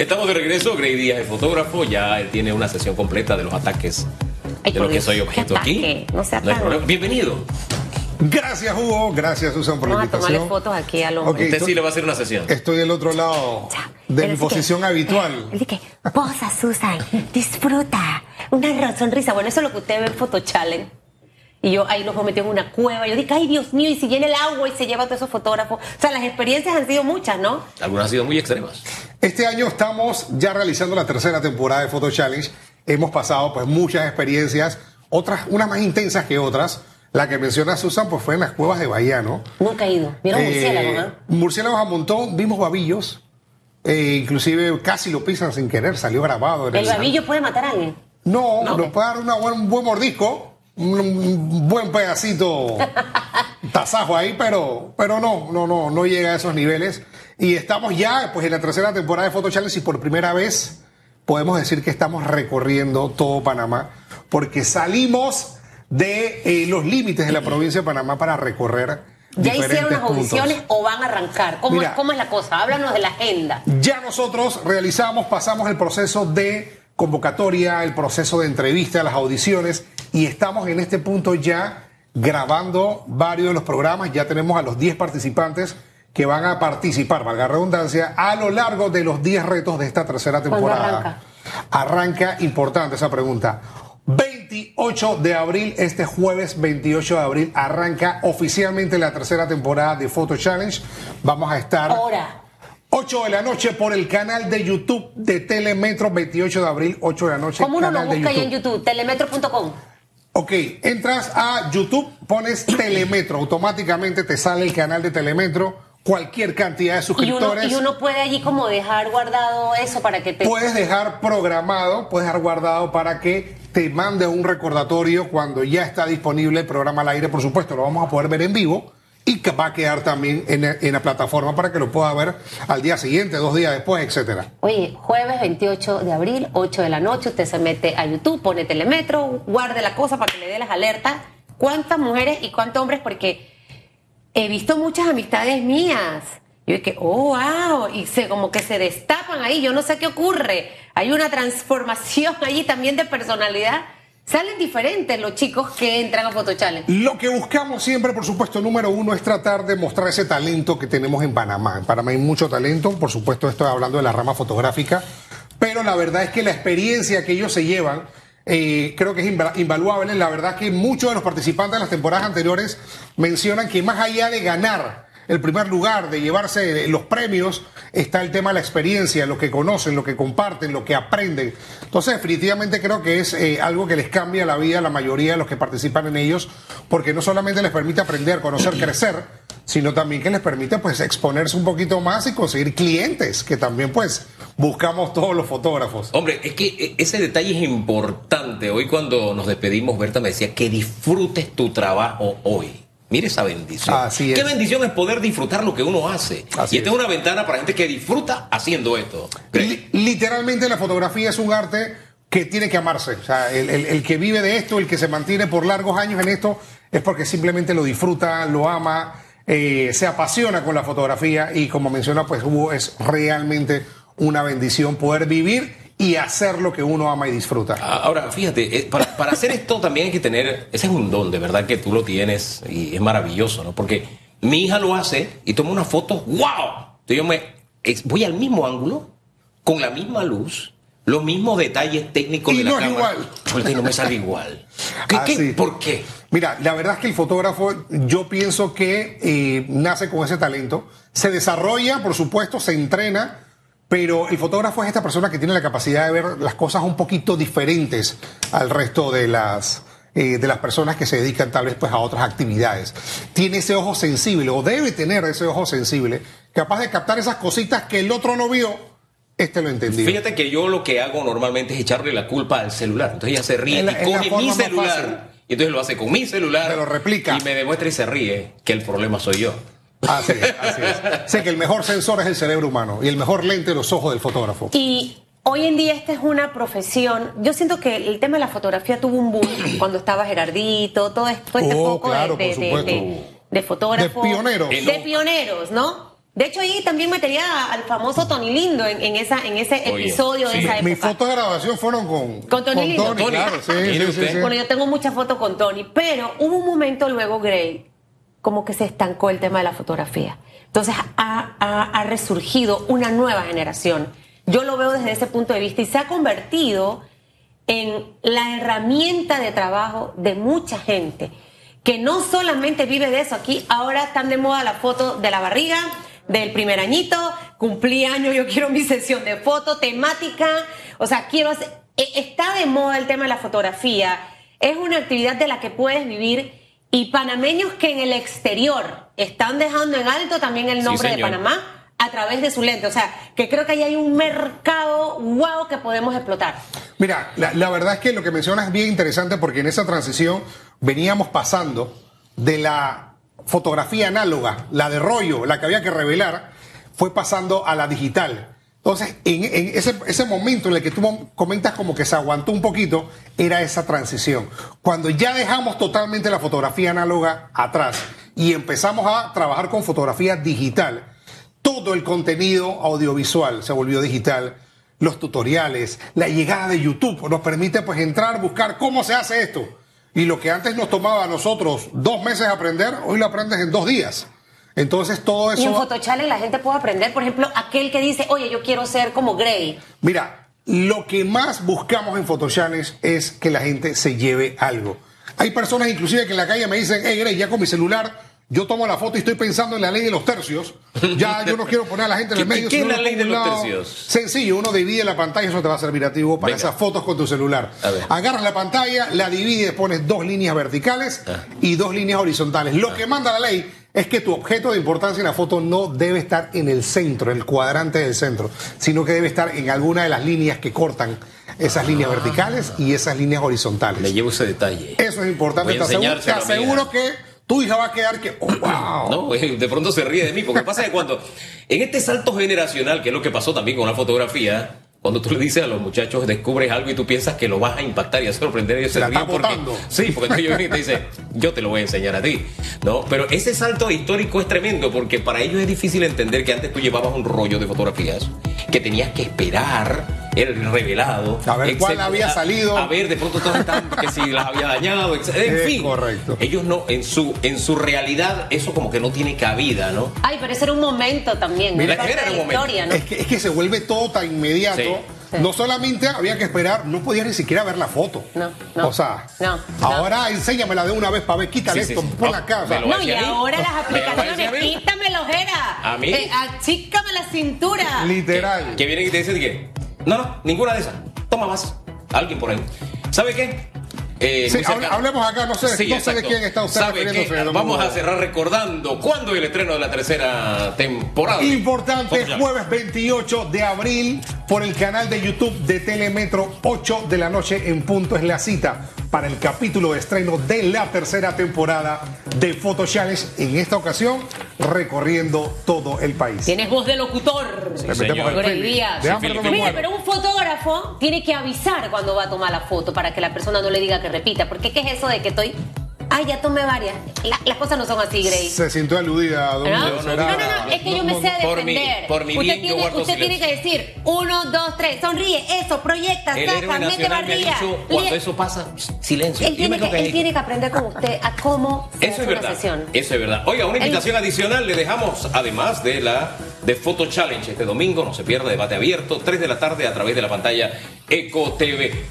Estamos de regreso, Grey Díaz es fotógrafo, ya él tiene una sesión completa de los ataques Ay, de lo que soy ¿qué objeto aquí. ataque? No sea hay tan- problema. Bienvenido. Gracias, Hugo. Gracias, Susan, por Vamos la a invitación. tomarle fotos aquí al hombre. Ok, Usted sí le va a hacer una sesión. Estoy del otro lado de Él mi posición que- habitual. Dice que, posa, Susan, disfruta. Una sonrisa. Bueno, eso es lo que usted ve en Photo Challenge. Y yo ahí nos metió en una cueva. Yo dije, ay, Dios mío, y si viene el agua y se lleva a todos esos fotógrafos. O sea, las experiencias han sido muchas, ¿no? Algunas han sido muy extremas. Este año estamos ya realizando la tercera temporada de Photo Challenge. Hemos pasado pues muchas experiencias, otras, unas más intensas que otras. La que menciona Susan pues fue en las cuevas de Bahía, ¿no? Nunca he ido. ¿Vieron Eh, murciélagos, ah? Murciélagos a montón, vimos babillos. eh, inclusive casi lo pisan sin querer, salió grabado. en ¿El babillo puede matar a alguien? No, No. nos puede dar una buen- un buen mordisco, un, un buen pedacito tasajo ahí, pero, pero no, no, no, no llega a esos niveles. Y estamos ya pues en la tercera temporada de Photo Challenge y por primera vez podemos decir que estamos recorriendo todo Panamá, porque salimos de eh, los límites de la provincia de Panamá para recorrer. ¿Ya hicieron las puntos. audiciones o van a arrancar? ¿Cómo, Mira. ¿Cómo es la cosa? Háblanos de la agenda. Ya nosotros realizamos, pasamos el proceso de convocatoria, el proceso de entrevista, las audiciones y estamos en este punto ya grabando varios de los programas. Ya tenemos a los 10 participantes que van a participar, valga la redundancia, a lo largo de los 10 retos de esta tercera ¿Cuándo temporada. arranca? Arranca, importante esa pregunta. 28 de abril, este jueves 28 de abril, arranca oficialmente la tercera temporada de Photo Challenge. Vamos a estar... Ahora. 8 de la noche por el canal de YouTube de Telemetro, 28 de abril, 8 de la noche. ¿Cómo uno lo de busca ahí en YouTube? Telemetro.com. Ok, entras a YouTube, pones Telemetro, automáticamente te sale el canal de Telemetro, cualquier cantidad de Y uno, suscriptores. y uno puede allí como dejar guardado eso para que te... Puedes dejar programado, puedes dejar guardado para que te mande un recordatorio cuando ya está disponible el programa al aire. Por supuesto, lo vamos a poder ver en vivo y que va a quedar también en, en la plataforma para que lo pueda ver al día siguiente, dos días después, etcétera. Oye, jueves 28 de abril, 8 de la noche, usted se mete a YouTube, pone Telemetro, guarde la cosa para que le dé las alertas. ¿Cuántas mujeres y cuántos hombres? Porque he visto muchas amistades mías. Yo dije, oh, wow, y se como que se destapan ahí, yo no sé qué ocurre. Hay una transformación allí también de personalidad. Salen diferentes los chicos que entran a Photo Challenge. Lo que buscamos siempre, por supuesto, número uno, es tratar de mostrar ese talento que tenemos en Panamá. En Panamá hay mucho talento, por supuesto, estoy hablando de la rama fotográfica, pero la verdad es que la experiencia que ellos se llevan, eh, creo que es inva- invaluable. La verdad que muchos de los participantes de las temporadas anteriores mencionan que más allá de ganar el primer lugar, de llevarse los premios, está el tema de la experiencia, lo que conocen, lo que comparten, lo que aprenden. Entonces, definitivamente creo que es eh, algo que les cambia la vida a la mayoría de los que participan en ellos, porque no solamente les permite aprender, conocer, crecer, sino también que les permite pues exponerse un poquito más y conseguir clientes, que también pues buscamos todos los fotógrafos. Hombre, es que eh, ese detalle es importante. Hoy cuando nos despedimos, Berta me decía que disfrutes tu trabajo hoy. Mire esa bendición. Así Qué es. bendición es poder disfrutar lo que uno hace. Así y esta es una ventana para gente que disfruta haciendo esto. Li- Literalmente la fotografía es un arte que tiene que amarse. O sea, el, el- el que vive de esto, el que se mantiene por largos años en esto, es porque simplemente lo disfruta, lo ama, eh, se apasiona con la fotografía y como menciona, pues Hugo, es realmente una bendición poder vivir y hacer lo que uno ama y disfruta. Ah, Ahora, fíjate, eh, para, para hacer esto también hay que tener, ese es un don, de verdad que tú lo tienes y es maravilloso, ¿no? Porque mi hija lo hace y toma una foto, ¡wow! Entonces yo me voy al mismo ángulo, con la misma luz, los mismos detalles técnicos Y de la no es cámara. igual. Porque no me sale igual. ¿Qué, qué? Así. ¿Por qué? Mira, la verdad es que el fotógrafo, yo pienso que eh, nace con ese talento, se desarrolla, por supuesto, se entrena, pero el fotógrafo es esta persona que tiene la capacidad de ver las cosas un poquito diferentes al resto de las eh, de las personas que se dedican tal vez pues a otras actividades. Tiene ese ojo sensible o debe tener ese ojo sensible, capaz de captar esas cositas que el otro no vio, este lo entendió. Fíjate que yo lo que hago normalmente es echarle la culpa al celular. Entonces ella se ríe Es la- y coge mi celular. Y entonces lo hace con mi celular. Me lo replica. Y me demuestra y se ríe que el problema soy yo. Así es, así es. Sé que el mejor sensor es el cerebro humano y el mejor lente los ojos del fotógrafo. Y hoy en día esta es una profesión. Yo siento que el tema de la fotografía tuvo un boom cuando estaba Gerardito, todo, esto, todo este Oh, poco claro, de, por de- supuesto. de- de fotógrafos. De pioneros. De pioneros, ¿no? De hecho, ahí también metería al famoso Tony Lindo en, en esa, en ese Oye, episodio sí. de esa Mis época. fotos de grabación fueron con, Con Tony Lindo. Tony. claro, sí, sí, sí. Bueno, yo tengo muchas fotos con Tony, pero hubo un momento luego, Gray, como que se estancó el tema de la fotografía. Entonces ha, ha- ha resurgido una nueva generación. Yo lo veo desde ese punto de vista y se ha convertido en la herramienta de trabajo de mucha gente que no solamente vive de eso. Aquí ahora están de moda las fotos de la barriga, del primer añito, cumplí año, yo quiero mi sesión de foto, temática, o sea, quiero hacer, e- está de moda el tema de la fotografía, es una actividad de la que puedes vivir y panameños que en el exterior están dejando en alto también el Sí, nombre de. Panamá a través de su lente, o sea, que creo que ahí hay un mercado wow que podemos explotar. Mira, la, la verdad es que lo que mencionas es bien interesante porque en esa transición veníamos pasando de la fotografía análoga, la de rollo, la que había que revelar, fue pasando a la digital. Entonces, en, ese momento en el que tú comentas como que se aguantó un poquito, era esa transición. Cuando ya dejamos totalmente la fotografía análoga atrás y empezamos a trabajar con fotografía digital, todo el contenido audiovisual se volvió digital. Los tutoriales, la llegada de YouTube nos permite pues entrar, buscar cómo se hace esto. Y lo que antes nos tomaba a nosotros dos meses aprender, hoy lo aprendes en dos días. Entonces todo Y en eso... Photochallenge la gente puede aprender, por ejemplo, aquel que dice, oye, yo quiero ser como Gray. Mira, lo que más buscamos en Photochallenge es que la gente se lleve algo. Hay personas inclusive que en la calle me dicen, hey Grey, ya con mi celular yo tomo la foto y estoy pensando en la ley de los tercios. Ya yo no quiero poner a la gente en el ¿Qué- medio. qué es la ley de los tercios? Sencillo, uno divide la pantalla, eso te va a servir a ti Hugo, para Venga. esas fotos con tu celular. Agarras la pantalla, la divides, pones dos líneas verticales Ah. y dos líneas horizontales. Lo que manda la ley es que tu objeto de importancia en la foto no debe estar en el centro, en el cuadrante del centro, sino que debe estar en alguna de las líneas que cortan esas líneas verticales y esas líneas horizontales. Le llevo ese detalle. Eso es importante. Te aseguro, te aseguro que tu hija va a quedar que, oh, wow. No, de pronto se ríe de mí, porque pasa que cuando, en este salto generacional, que es lo que pasó también con la fotografía, cuando tú le dices a los muchachos, descubres algo y tú piensas que lo vas a impactar y a sorprender, ellos se ríen porque, botando. sí, porque entonces ellos te dicen, yo te lo voy a enseñar a ti, ¿no? Pero ese salto histórico es tremendo, porque para ellos es difícil entender que antes tú llevabas un rollo de fotografías, que tenías que esperar el revelado. A ver cuál había salido. A ver, de pronto todas estaban que si las había dañado, etc. en Es fin. correcto. Ellos no, en su, en su realidad, eso como que no tiene cabida, ¿no? Ay, pero ese era un momento también, Mira, era de un la momento. historia, ¿no? Es que, es que se vuelve todo tan inmediato. Sí. Sí. No solamente había que esperar, no podías ni siquiera ver la foto. No, no. O sea, No, no. ahora enséñamela de una vez para ver, quítale Sí, esto, sí. sea, me lo No, y ahora las ¿Me lo va a aplicaciones, quítame la ojera. ¿A mí? Eh, achícame la cintura. literal. Que vienen y te dicen que no, no, ninguna de esas. Toma más. Alguien por ahí. ¿Sabe qué? Eh, Sí, hablemos acá, no sé- no sé de quién está usted ¿Sabe refiriéndose, Vamos a cerrar recordando cuándo el estreno de la tercera temporada. Importante, jueves 28 de abril por el canal de YouTube de Telemetro, 8 de la noche en punto es la cita para el capítulo de estreno de la tercera temporada de Photo Challenge, en esta ocasión recorriendo todo el país. Tienes voz de locutor. Señor. Sí. Mire, muero. pero un fotógrafo tiene que avisar cuando va a tomar la foto para que la persona no le diga que repita. Porque ¿qué es eso de que estoy... Ay, ya tomé varias. La- las cosas no son así, Grey. Se sintió aludida, don ¿No? No, no, será- no, es que yo me sé por mi- defender. por mi usted bien, yo tiene, guardo usted tiene silencio. que decir, uno, dos, tres, sonríe, eso, proyecta, saca, mete nacional me ha barriga. cuando eso pasa, silencio. Él tiene, que, él calladito. tiene que aprender con usted a cómo se Eso hace es una verdad. sesión. Eso es verdad. Oiga, una invitación adicional le dejamos, además de la de Photo Challenge este domingo. No se pierda debate abierto, 3 de la tarde a través de la pantalla Eco TV.